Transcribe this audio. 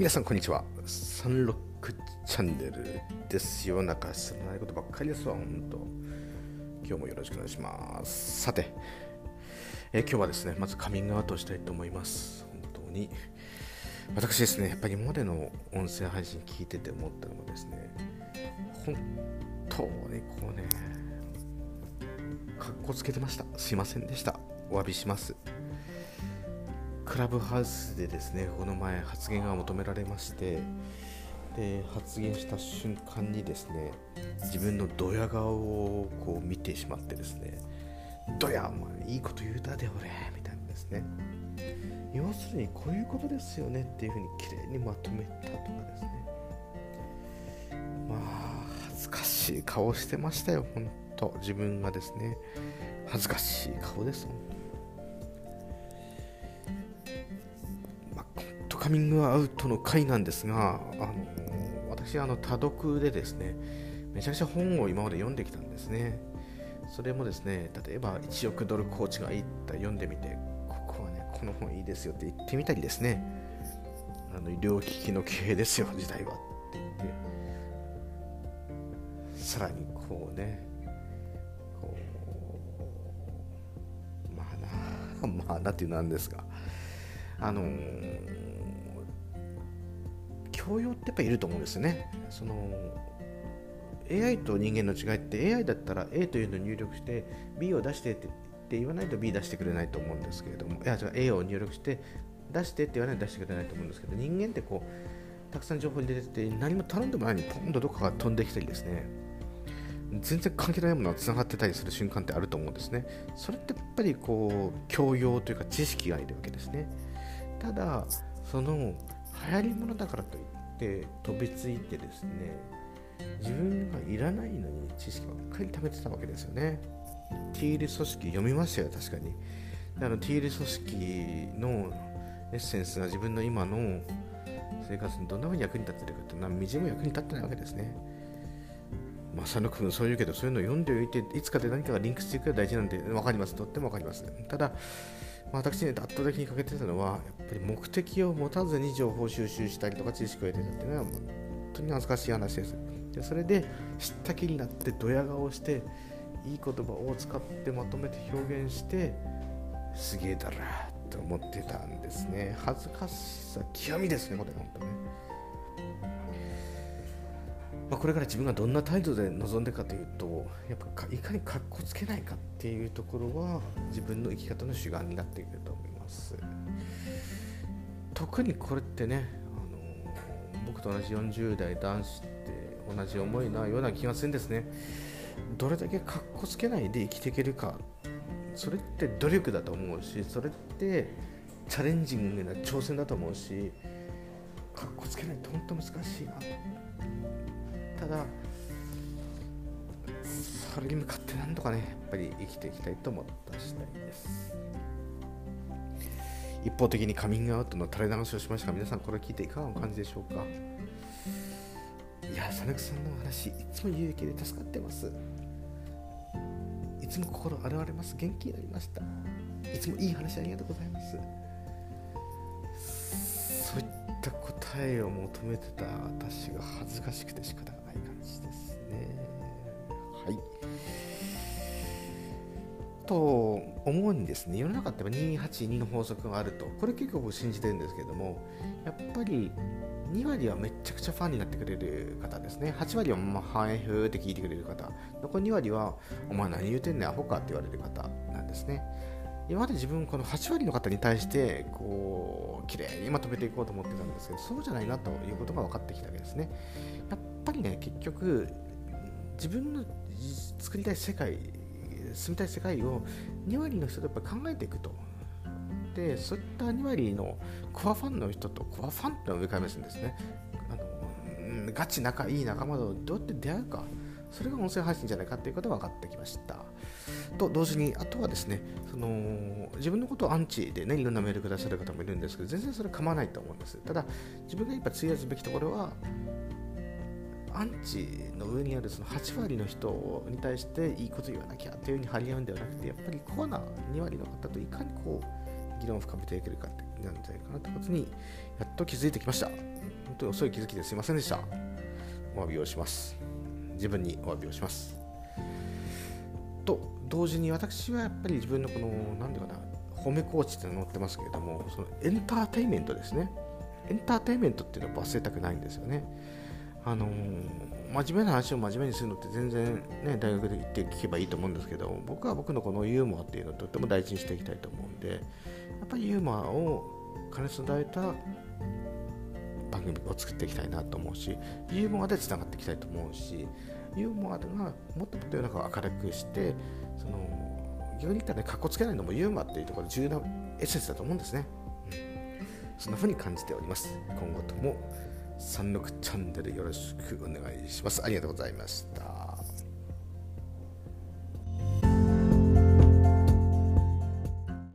皆さんこんにちは。サンロックチャンネルですよ。なんか知らないことばっかりですわ、本当。今日もよろしくお願いします。さて、え今日はですね、まずカミングアウトしたいと思います。本当に。私ですね、やっぱり今までの音声配信聞いてて思ったのがですね、本当にこうね、かっこつけてました。すいませんでした。お詫びします。ラブハウスでですねこの前発言が求められましてで発言した瞬間にですね自分のドヤ顔をこう見てしまってですねドヤお前いいこと言うたで俺みたいなですね。要するにこういうことですよねっていうふうに綺麗にまとめたとかですね。まあ恥ずかしい顔してましたよ本当。自分がですね恥ずかしい顔です本当。カミングアウトの回なんですが、あの私あの多読でですねめちゃくちゃ本を今まで読んできたんですね。それもですね例えば1億ドルコーチがいった読んでみてここはねこの本いいですよって言ってみたりですね。あの医療機器の経営ですよ時代はって言って。さらにこうねこうまあなまあなっていうなんですがあの教養ってやっぱいると思うんですよね。その AI と人間の違いって AI だったら A というのを入力して B を出してって言わないと B 出してくれないと思うんですけれどもいやじゃ A を入力して出してって言わないと出してくれないと思うんですけど人間ってこうたくさん情報に出てて何も頼んでもないのにポンとどこかが飛んできたりですね。全然関係ないものがつながってたりする瞬間ってあると思うんですね。それってやっぱりこう教養というか知識がいるわけですね。ただその流行りものだからといって飛びついてですね自分がいらないのに知識ばっかり貯めてたわけですよね。T リ組織読みましたよ確かに。あの T リ組織のエッセンスが自分の今の生活にどんな風に役に立ってるかって何みじも役に立ってないわけですね。まあ、佐野君そう言うけどそういうの読んでおいていつかで何かがリンクしていくのが大事なんで分かります。とっても分かります。ただ私ね、圧倒的に欠けてたのは、やっぱり目的を持たずに情報収集したりとか知識を得てたっていうのは、本当に恥ずかしい話です。でそれで、知った気になって、ドヤ顔して、いい言葉を使ってまとめて表現して、すげえだろと思ってたんですね。恥ずかしさ極みですね、これ、本当ね。まあ、これから自分がどんな態度で臨んでかというとやっぱいかにかっこつけないかっていうところは自分の生き方の主眼になっていると思います。特にこれってねあの僕と同じ40代男子って同じ思いなような気がするんですね。どれだけかっこつけないで生きていけるかそれって努力だと思うしそれってチャレンジングな挑戦だと思うしかっこつけないと本当難しいなただそれに向かってなんとかねやっぱり生きていきたいと思った次第です。一方的にカミングアウトの垂れ流しをしました。が皆さんこれ聞いていかがお感じでしょうか？いや佐々木さんのお話いつも有益で助かってます。いつも心洗われます。元気になりました。いつもいい話ありがとうございます。そういった答えを求めてた私が恥ずかしくて仕方がじですね。はい。と思うにですね。世の中って282の法則があると。これ結構信じてるんですけどもやっぱり2割はめちゃくちゃファンになってくれる方ですね。8割はまあはいふーって聞いてくれる方。残り2割はお前何言うてんねんアホかって言われる方なんですね。今まで自分この8割の方に対してこう綺麗にまとめていこうと思ってたんですけどそうじゃないなということが分かってきたわけですね。やっぱりね結局自分の作りたい世界住みたい世界を2割の人とやっぱ考えていくと。でそういった2割のコアファンの人とコアファンってのを上から目線ですね。あのガチ仲いい仲間とどうやって出会うか。それが音声配信じゃないかということが分かってきました。と同時にあとはですねその自分のことをアンチでねいろんなメールくださる方もいるんですけど全然それ構わないと思うんです。ただ自分がやっぱ費やすべきところはアンチの上にあるその8割の人に対していいこと言わなきゃというふうに張り合うんではなくてやっぱりコアな2割の方といかにこう議論を深めていけるかってなんじゃないかなということにやっと気づいてきました。本当に遅い気づきですいませんでした。お詫びをします。自分にお詫びをします。と同時に私はやっぱり自分のこの何て言うかな褒めコーチって載ってますけれどもそのエンターテインメントですね。エンターテインメントっていうのは忘れたくないんですよね。あの真面目な話を真面目にするのって全然ね大学で行って聞けばいいと思うんですけど僕は僕のこのユーモアっていうのをとっても大事にしていきたいと思うんでやっぱりユーモアを兼ね備えた番組を作っていきたいなと思うしユーモアでつながっていきたいと思うしユーモアがもっともっと世の中を明るくしてその逆に言ったらねかっこつけないのもユーモアっていうところ重要なエッセンスだと思うんですね、うん、そんな風に感じております。今後とも36チャンネルよろしくお願いします。ありがとうございました。